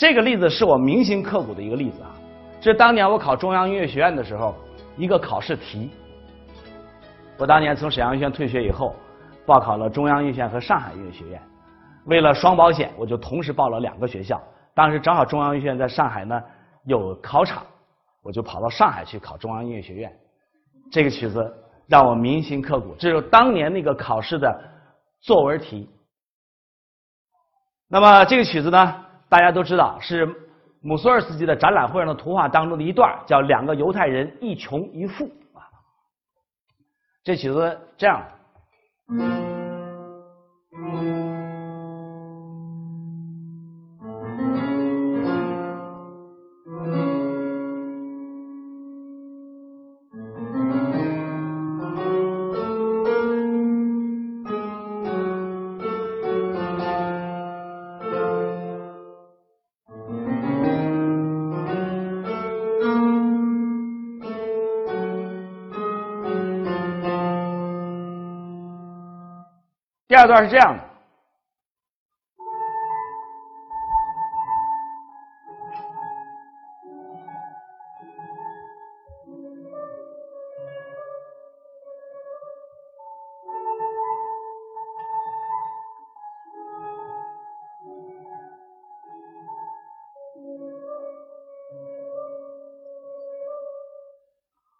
这个例子是我铭心刻骨的一个例子啊，这当年我考中央音乐学院的时候一个考试题。我当年从沈阳音乐学院退学以后，报考了中央音乐学院和上海音乐学院。为了双保险，我就同时报了两个学校。当时正好中央音乐学院在上海呢有考场，我就跑到上海去考中央音乐学院。这个曲子让我铭心刻骨，这是当年那个考试的作文题。那么这个曲子呢，大家都知道是姆索尔斯基的展览会上的图画当中的一段，叫“两个犹太人，一穷一富”啊。这曲子这样。第二段是这样的。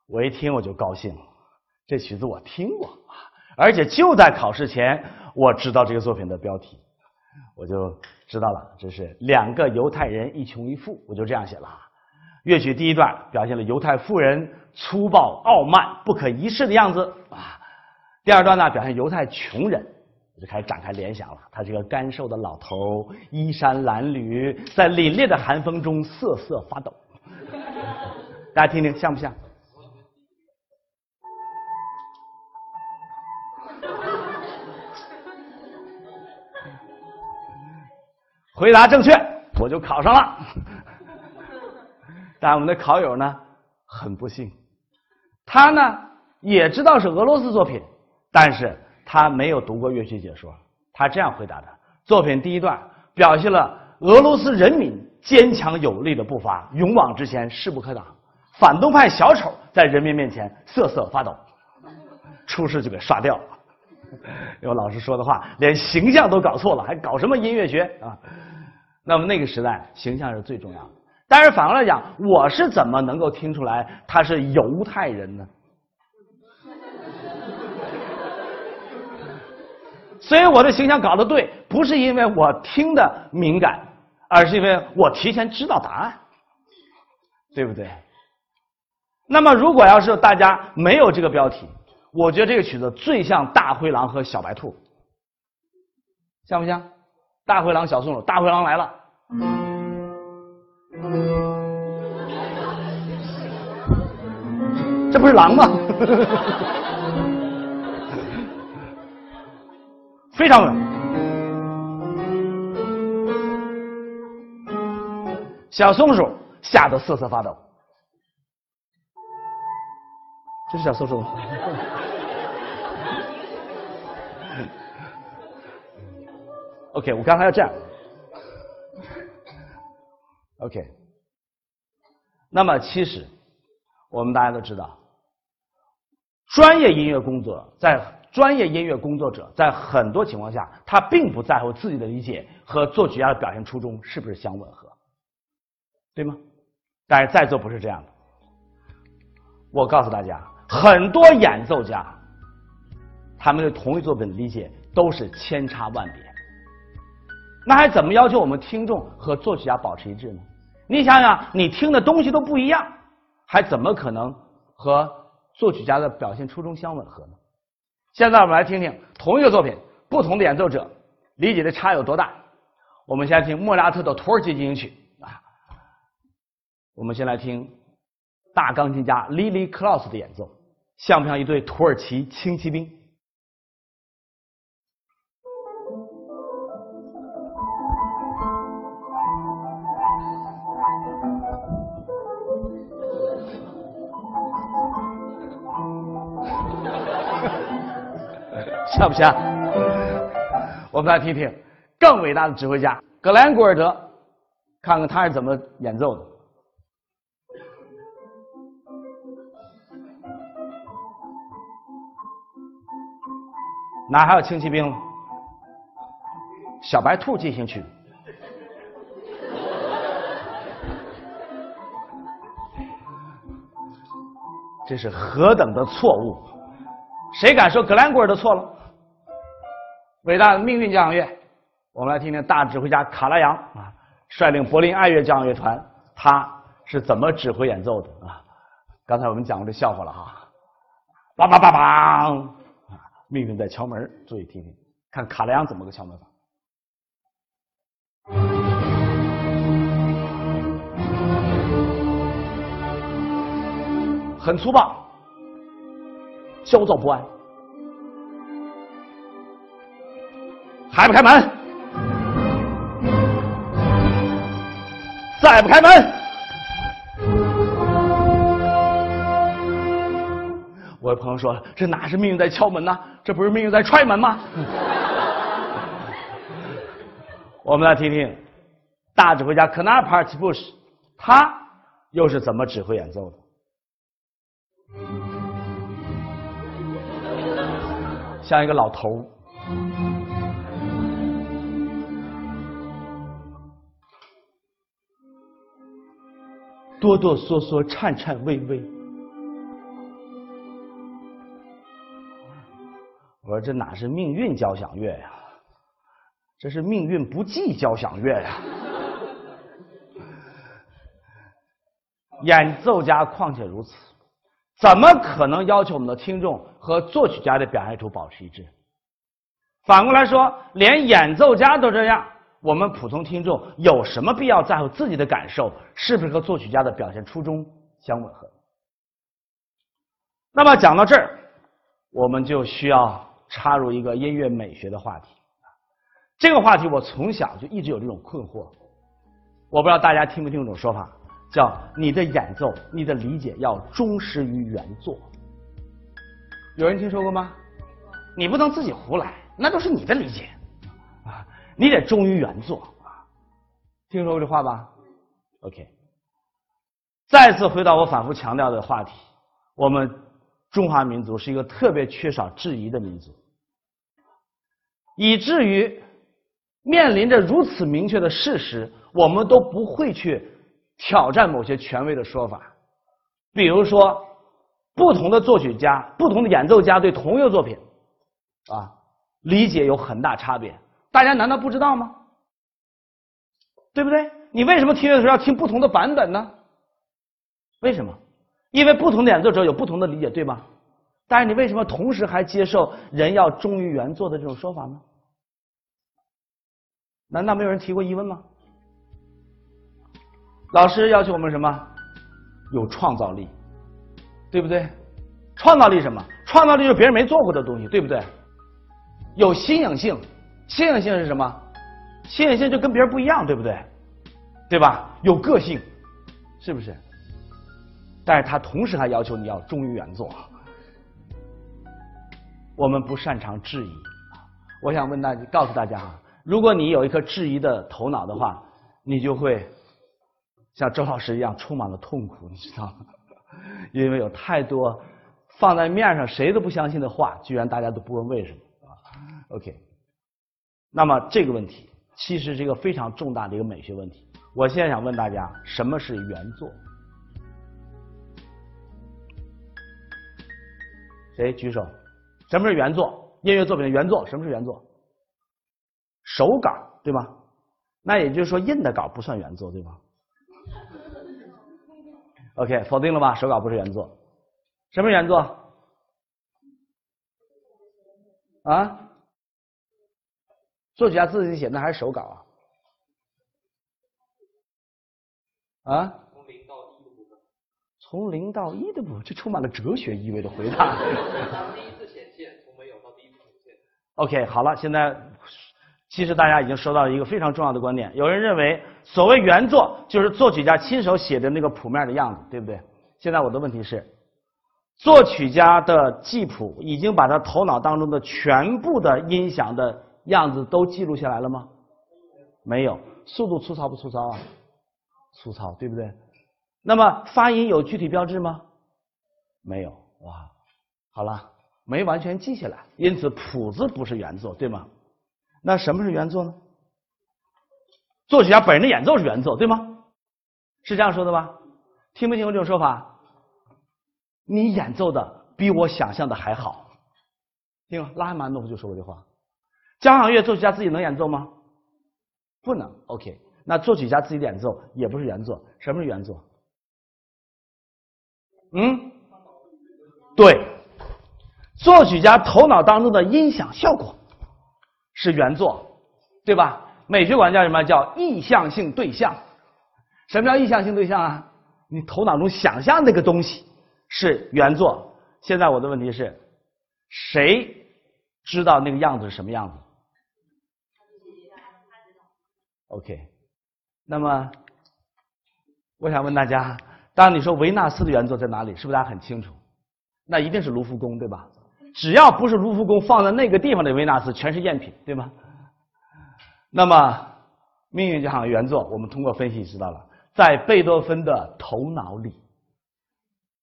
我一听我就高兴，这曲子我听过，而且就在考试前。我知道这个作品的标题，我就知道了，这是两个犹太人一穷一富，我就这样写了。乐曲第一段表现了犹太富人粗暴、傲慢、不可一世的样子啊。第二段呢，表现犹太穷人，我就开始展开联想了。他这个干瘦的老头，衣衫褴褛，在凛冽的寒风中瑟瑟发抖。大家听听，像不像？回答正确，我就考上了。但我们的考友呢，很不幸，他呢也知道是俄罗斯作品，但是他没有读过乐曲解说。他这样回答的：作品第一段表现了俄罗斯人民坚强有力的步伐，勇往直前，势不可挡；反动派小丑在人民面前瑟瑟发抖，出事就给刷掉了。有老师说的话，连形象都搞错了，还搞什么音乐学啊？那么那个时代，形象是最重要的。但是反过来讲，我是怎么能够听出来他是犹太人呢？所以我的形象搞得对，不是因为我听的敏感，而是因为我提前知道答案，对不对？那么如果要是大家没有这个标题，我觉得这个曲子最像大灰狼和小白兔，像不像？大灰狼、小松鼠，大灰狼来了，这不是狼吗？非常稳。小松鼠吓得瑟瑟发抖，这是小松鼠。OK，我刚才要这样。OK，那么其实我们大家都知道，专业音乐工作在专业音乐工作者在很多情况下，他并不在乎自己的理解和作曲家的表现初衷是不是相吻合，对吗？但是在座不是这样的。我告诉大家，很多演奏家，他们对同一作品的理解都是千差万别。那还怎么要求我们听众和作曲家保持一致呢？你想想，你听的东西都不一样，还怎么可能和作曲家的表现初衷相吻合呢？现在我们来听听同一个作品，不同的演奏者理解的差有多大。我们先听莫扎特的《土耳其进行曲》啊，我们先来听大钢琴家 Lily Claus 的演奏，像不像一队土耳其轻骑兵？像不像？我们来听听更伟大的指挥家格兰古尔德看看他是怎么演奏的。哪还有轻骑兵？小白兔进行曲。这是何等的错误！谁敢说格兰古尔的错了？伟大的命运交响乐，我们来听听大指挥家卡拉扬啊，率领柏林爱乐交响乐团，他是怎么指挥演奏的啊？刚才我们讲过这笑话了哈，梆梆梆梆，命运在敲门，注意听听，看卡莱昂怎么个敲门法。很粗暴，焦躁不安，还不开门？再不开门？我的朋友说：“这哪是命运在敲门呢？这不是命运在踹门吗？” 我们来听听大指挥家科纳帕尔奇布什，他又是怎么指挥演奏的？像一个老头儿，哆哆嗦嗦，颤颤巍巍。我说这哪是命运交响乐呀？这是命运不济交响乐呀！演奏家况且如此。怎么可能要求我们的听众和作曲家的表现出保持一致？反过来说，连演奏家都这样，我们普通听众有什么必要在乎自己的感受是不是和作曲家的表现初衷相吻合？那么讲到这儿，我们就需要插入一个音乐美学的话题。这个话题我从小就一直有这种困惑，我不知道大家听不听这种说法。叫你的演奏，你的理解要忠实于原作。有人听说过吗？你不能自己胡来，那都是你的理解啊！你得忠于原作啊！听说过这话吧？OK。再次回到我反复强调的话题，我们中华民族是一个特别缺少质疑的民族，以至于面临着如此明确的事实，我们都不会去。挑战某些权威的说法，比如说，不同的作曲家、不同的演奏家对同一个作品，啊，理解有很大差别。大家难道不知道吗？对不对？你为什么听的时候要听不同的版本呢？为什么？因为不同的演奏者有不同的理解，对吗？但是你为什么同时还接受人要忠于原作的这种说法呢？难道没有人提过疑问吗？老师要求我们什么？有创造力，对不对？创造力什么？创造力就是别人没做过的东西，对不对？有新颖性，新颖性是什么？新颖性就跟别人不一样，对不对？对吧？有个性，是不是？但是他同时还要求你要忠于原作。我们不擅长质疑，我想问大家，告诉大家啊，如果你有一颗质疑的头脑的话，你就会。像周老师一样充满了痛苦，你知道吗？因为有太多放在面上谁都不相信的话，居然大家都不问为什么啊？OK，那么这个问题其实是一个非常重大的一个美学问题。我现在想问大家，什么是原作？谁举手？什么是原作？音乐作品的原作？什么是原作？手稿对吗？那也就是说，印的稿不算原作对吗？OK，否定了吧？手稿不是原作，什么原作？啊？作曲家自己写的还是手稿啊？啊？从零到一的部分。从零到一的部分，这充满了哲学意味的回答。当第一次显现，从没有到第一次显现。OK，好了，现在。其实大家已经收到了一个非常重要的观点，有人认为所谓原作就是作曲家亲手写的那个谱面的样子，对不对？现在我的问题是，作曲家的记谱已经把他头脑当中的全部的音响的样子都记录下来了吗？没有，速度粗糙不粗糙啊？粗糙，对不对？那么发音有具体标志吗？没有，哇，好了，没完全记下来，因此谱子不是原作，对吗？那什么是原作呢？作曲家本人的演奏是原作，对吗？是这样说的吧？听没听过这种说法？你演奏的比我想象的还好。听拉赫玛诺夫就说过这话。交响乐作曲家自己能演奏吗？不能。OK，那作曲家自己演奏也不是原作。什么是原作？嗯，对，作曲家头脑当中的音响效果是原作，对吧？美学管叫什么？叫意向性对象。什么叫意向性对象啊？你头脑中想象那个东西是原作。现在我的问题是，谁知道那个样子是什么样子？OK，那么我想问大家。当你说维纳斯的原作在哪里，是不是大家很清楚？那一定是卢浮宫，对吧？只要不是卢浮宫放在那个地方的维纳斯，全是赝品，对吗？那么《命运交响原作，我们通过分析知道了，在贝多芬的头脑里。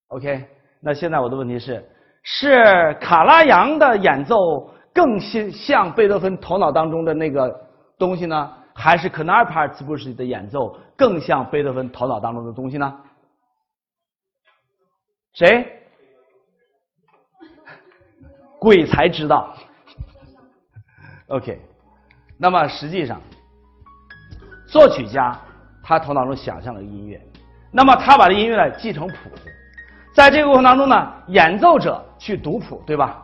OK，那现在我的问题是：是卡拉扬的演奏更像像贝多芬头脑当中的那个东西呢，还是 k n a r p a r t s b u s h 的演奏更像贝多芬头脑当中的东西呢？谁？鬼才知道。OK，那么实际上，作曲家他头脑中想象了音乐，那么他把这音乐呢记成谱子，在这个过程当中呢，演奏者去读谱，对吧？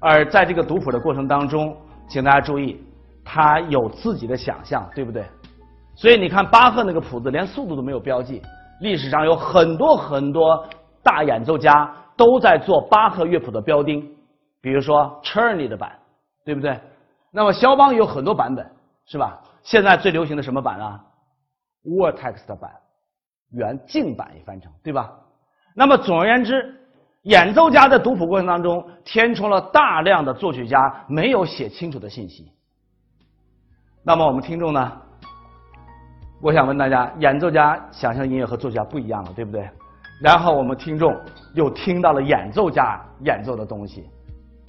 而在这个读谱的过程当中，请大家注意，他有自己的想象，对不对？所以你看巴赫那个谱子，连速度都没有标记。历史上有很多很多。大演奏家都在做巴赫乐谱的标钉，比如说 Cherny 的版，对不对？那么肖邦有很多版本，是吧？现在最流行的什么版啊？Vortex 的版，原镜版也翻成，对吧？那么总而言之，演奏家在读谱过程当中填充了大量的作曲家没有写清楚的信息。那么我们听众呢？我想问大家，演奏家想象音乐和作曲家不一样了，对不对？然后我们听众又听到了演奏家演奏的东西，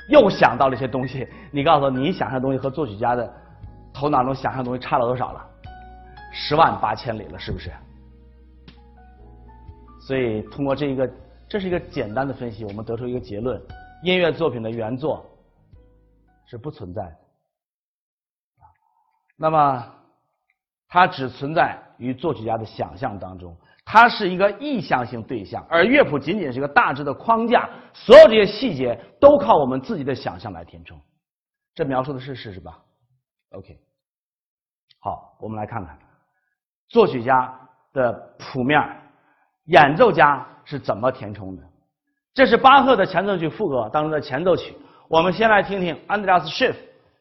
又想到了一些东西。你告诉我，你想象的东西和作曲家的头脑中想象东西差了多少了？十万八千里了，是不是？所以通过这一个，这是一个简单的分析，我们得出一个结论：音乐作品的原作是不存在的。那么，它只存在于作曲家的想象当中。它是一个意向性对象，而乐谱仅仅是一个大致的框架，所有这些细节都靠我们自己的想象来填充。这描述的是事实吧？OK，好，我们来看看作曲家的谱面，演奏家是怎么填充的。这是巴赫的前奏曲副歌当中的前奏曲，我们先来听听安德烈斯·施 f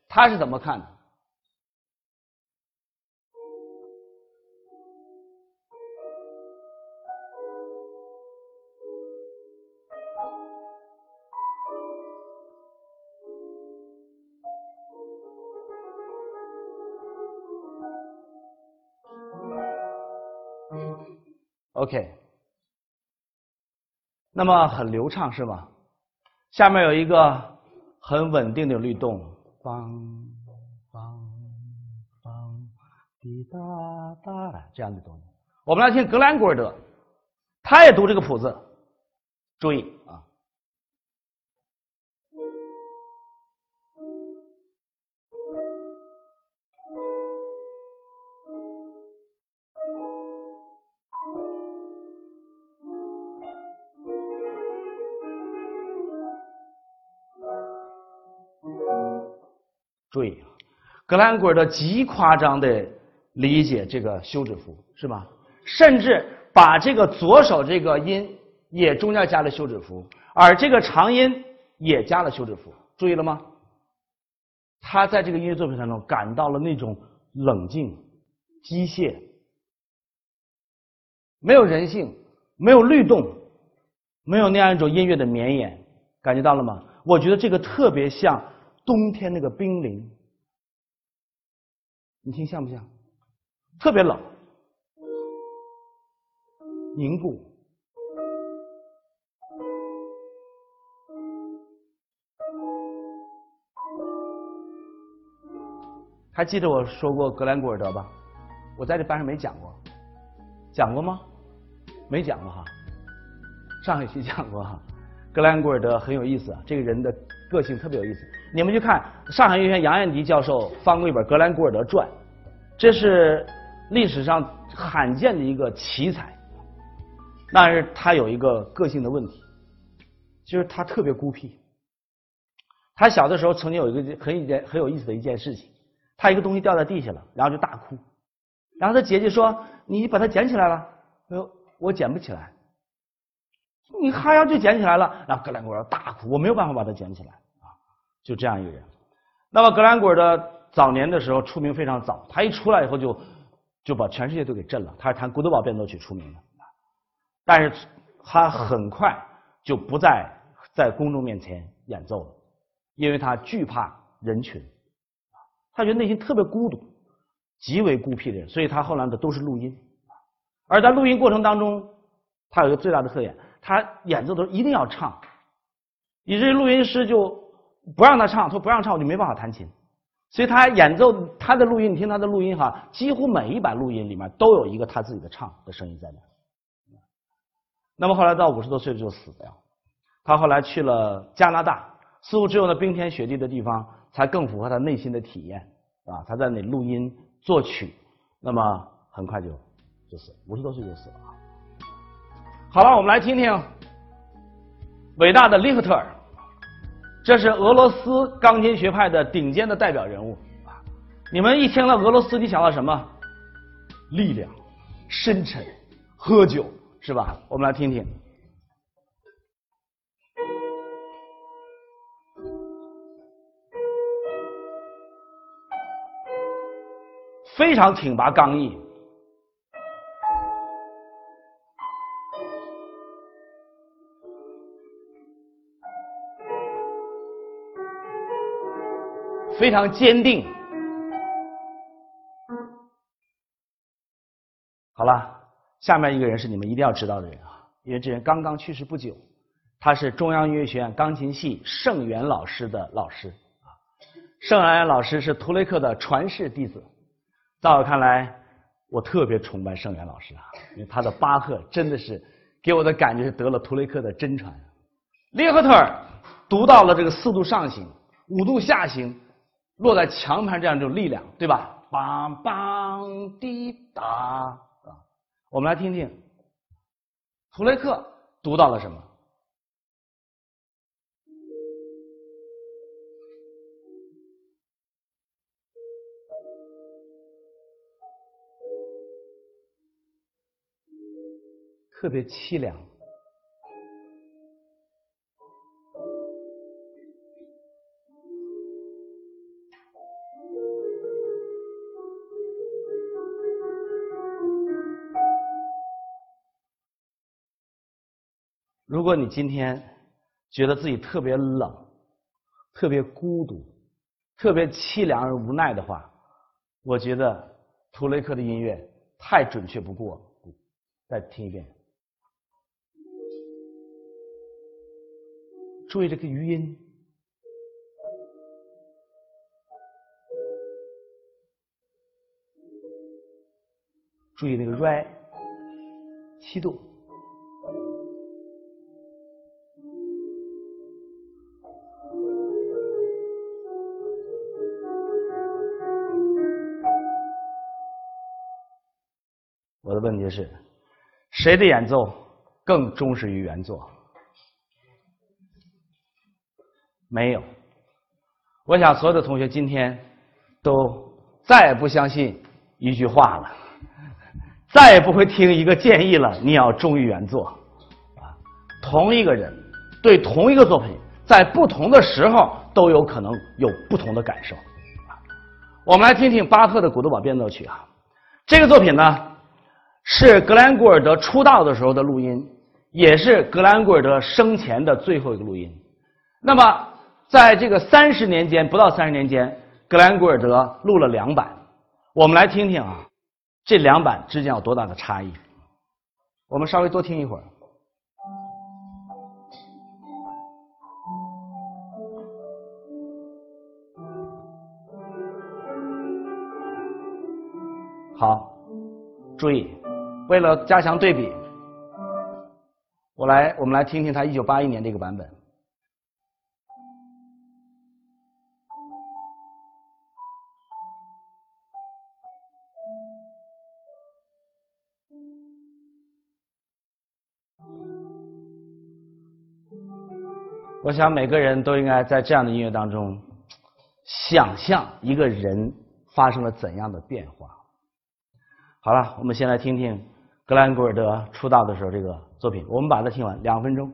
他是怎么看的。OK，那么很流畅是吗？下面有一个很稳定的律动，梆梆梆滴答答这样的东西。我们来听格兰古尔德，他也读这个谱子，注意啊。对，格兰古尔的极夸张的理解这个休止符是吧？甚至把这个左手这个音也中间加了休止符，而这个长音也加了休止符，注意了吗？他在这个音乐作品当中感到了那种冷静、机械，没有人性，没有律动，没有那样一种音乐的绵延，感觉到了吗？我觉得这个特别像。冬天那个冰凌，你听像不像？特别冷。凝固。还记得我说过格兰古尔德吧？我在这班上没讲过，讲过吗？没讲过哈。上一期讲过哈。格兰古尔德很有意思，这个人的个性特别有意思。你们去看上海音乐学院杨彦迪教授翻过一本《格兰古尔德传》，这是历史上罕见的一个奇才。但是他有一个个性的问题，就是他特别孤僻。他小的时候曾经有一个很一件很有意思的一件事情。他一个东西掉在地下了，然后就大哭，然后他姐姐说：“你把它捡起来了。”他说：“我捡不起来。”你哈腰就捡起来了，然后格兰古尔大哭：“我没有办法把它捡起来。”啊，就这样一个人。那么格兰古尔的早年的时候出名非常早，他一出来以后就就把全世界都给震了。他是弹古德堡变奏曲出名的，但是他很快就不再在公众面前演奏了，因为他惧怕人群。他觉得内心特别孤独，极为孤僻的人，所以他后来的都是录音。而在录音过程当中，他有一个最大的特点，他演奏的时候一定要唱，以至于录音师就不让他唱，说不让唱我就没办法弹琴。所以他演奏他的录音，你听他的录音哈，几乎每一版录音里面都有一个他自己的唱的声音在那。那么后来到五十多岁就死掉，他后来去了加拿大，似乎只有那冰天雪地的地方。才更符合他内心的体验，啊，他在那里录音作曲，那么很快就就死，五十多岁就死了啊。好了，我们来听听伟大的利赫特尔，这是俄罗斯钢琴学派的顶尖的代表人物啊。你们一听到俄罗斯，你想到什么？力量、深沉、喝酒，是吧？我们来听听。非常挺拔刚毅，非常坚定。好了，下面一个人是你们一定要知道的人啊，因为这人刚刚去世不久，他是中央音乐学院钢琴系盛元老师的老师啊。盛元老师是图雷克的传世弟子。在我看来，我特别崇拜盛元老师啊，因为他的巴赫真的是给我的感觉是得了图雷克的真传。利赫特尔读到了这个四度上行、五度下行，落在强盘这样一种力量，对吧？梆梆滴答啊！我们来听听图雷克读到了什么。特别凄凉。如果你今天觉得自己特别冷、特别孤独、特别凄凉而无奈的话，我觉得图雷克的音乐太准确不过了。再听一遍。注意这个余音，注意那个 re 七度。问题是，谁的演奏更忠实于原作？没有，我想所有的同学今天都再也不相信一句话了，再也不会听一个建议了。你要忠于原作，啊，同一个人对同一个作品，在不同的时候都有可能有不同的感受。我们来听听巴赫的《古德堡变奏曲》啊，这个作品呢是格兰古尔德出道的时候的录音，也是格兰古尔德生前的最后一个录音。那么。在这个三十年间，不到三十年间，格兰古尔德录了两版。我们来听听啊，这两版之间有多大的差异？我们稍微多听一会儿。好，注意，为了加强对比，我来，我们来听听他一九八一年这个版本。我想每个人都应该在这样的音乐当中，想象一个人发生了怎样的变化。好了，我们先来听听格兰古尔德出道的时候这个作品，我们把它听完两分钟。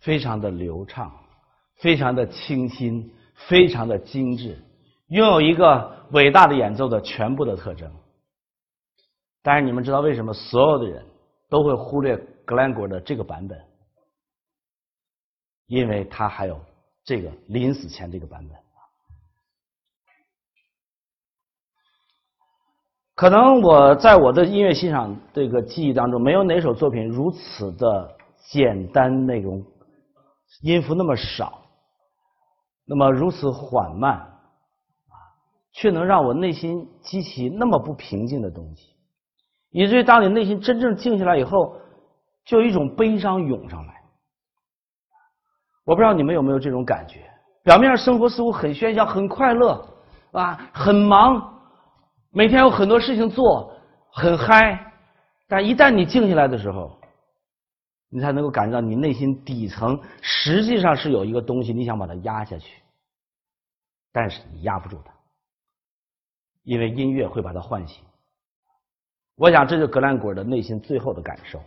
非常的流畅，非常的清新，非常的精致，拥有一个伟大的演奏的全部的特征。但是你们知道为什么所有的人都会忽略格兰果的这个版本？因为他还有这个临死前这个版本。可能我在我的音乐欣赏这个记忆当中，没有哪首作品如此的简单那种。音符那么少，那么如此缓慢，啊，却能让我内心激起那么不平静的东西，以至于当你内心真正静下来以后，就有一种悲伤涌上来。我不知道你们有没有这种感觉？表面上生活似乎很喧嚣、很快乐，啊，很忙，每天有很多事情做，很嗨，但一旦你静下来的时候，你才能够感觉到你内心底层实际上是有一个东西，你想把它压下去，但是你压不住它，因为音乐会把它唤醒。我想，这就是格兰果的内心最后的感受。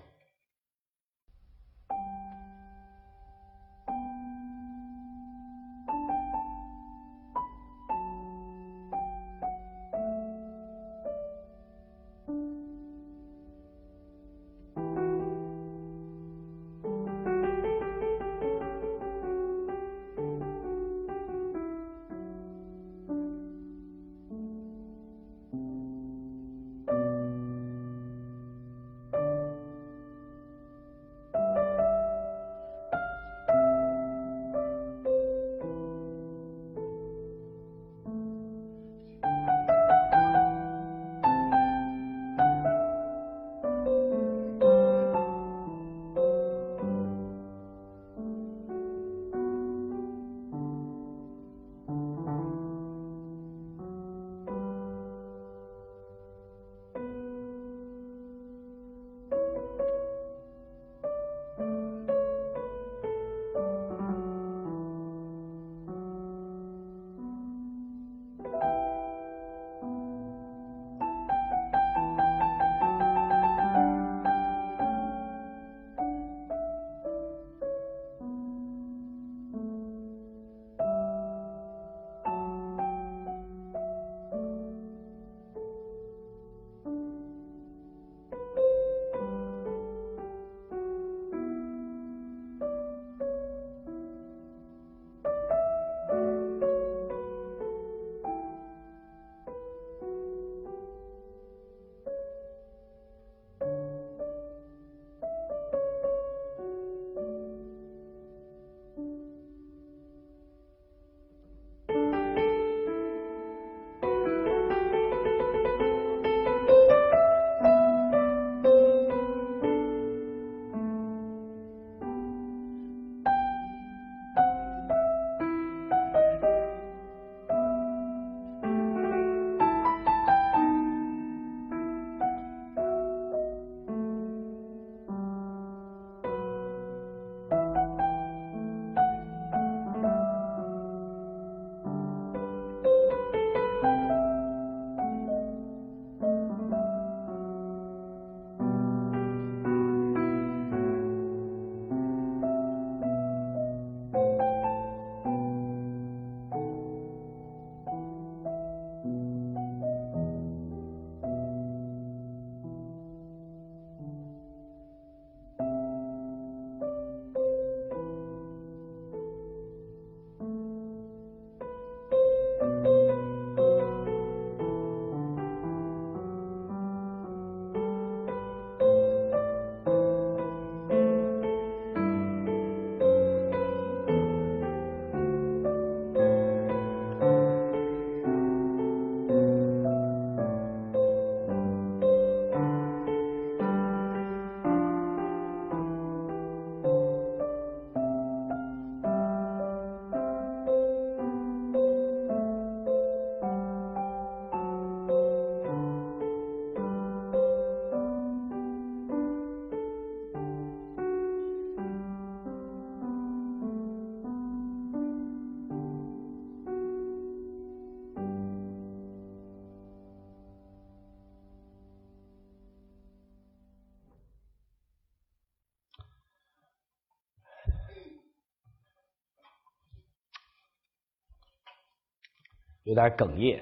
有点哽咽。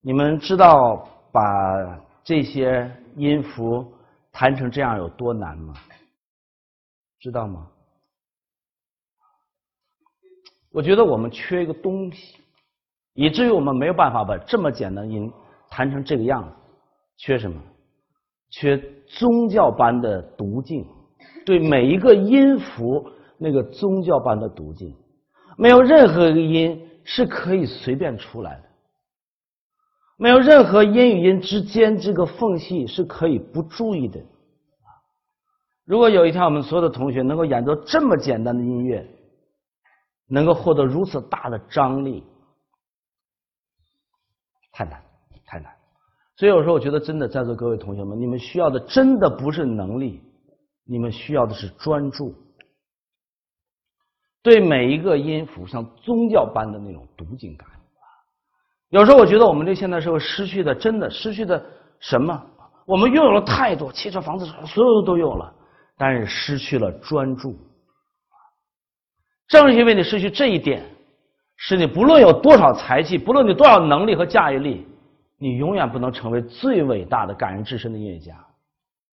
你们知道把这些音符弹成这样有多难吗？知道吗？我觉得我们缺一个东西，以至于我们没有办法把这么简单的音弹成这个样子。缺什么？缺宗教般的读劲，对每一个音符那个宗教般的读劲，没有任何一个音是可以随便出来的，没有任何音与音之间这个缝隙是可以不注意的。如果有一天我们所有的同学能够演奏这么简单的音乐，能够获得如此大的张力，太难，太难。所以有时候我觉得，真的在座各位同学们，你们需要的真的不是能力，你们需要的是专注，对每一个音符像宗教般的那种读经感。有时候我觉得我们这现代社会失去的，真的失去的什么？我们拥有了太多汽车、房子，所有的都有了，但是失去了专注。正是因为你失去这一点，使你不论有多少才气，不论你多少能力和驾驭力，你永远不能成为最伟大的感人至深的音乐家。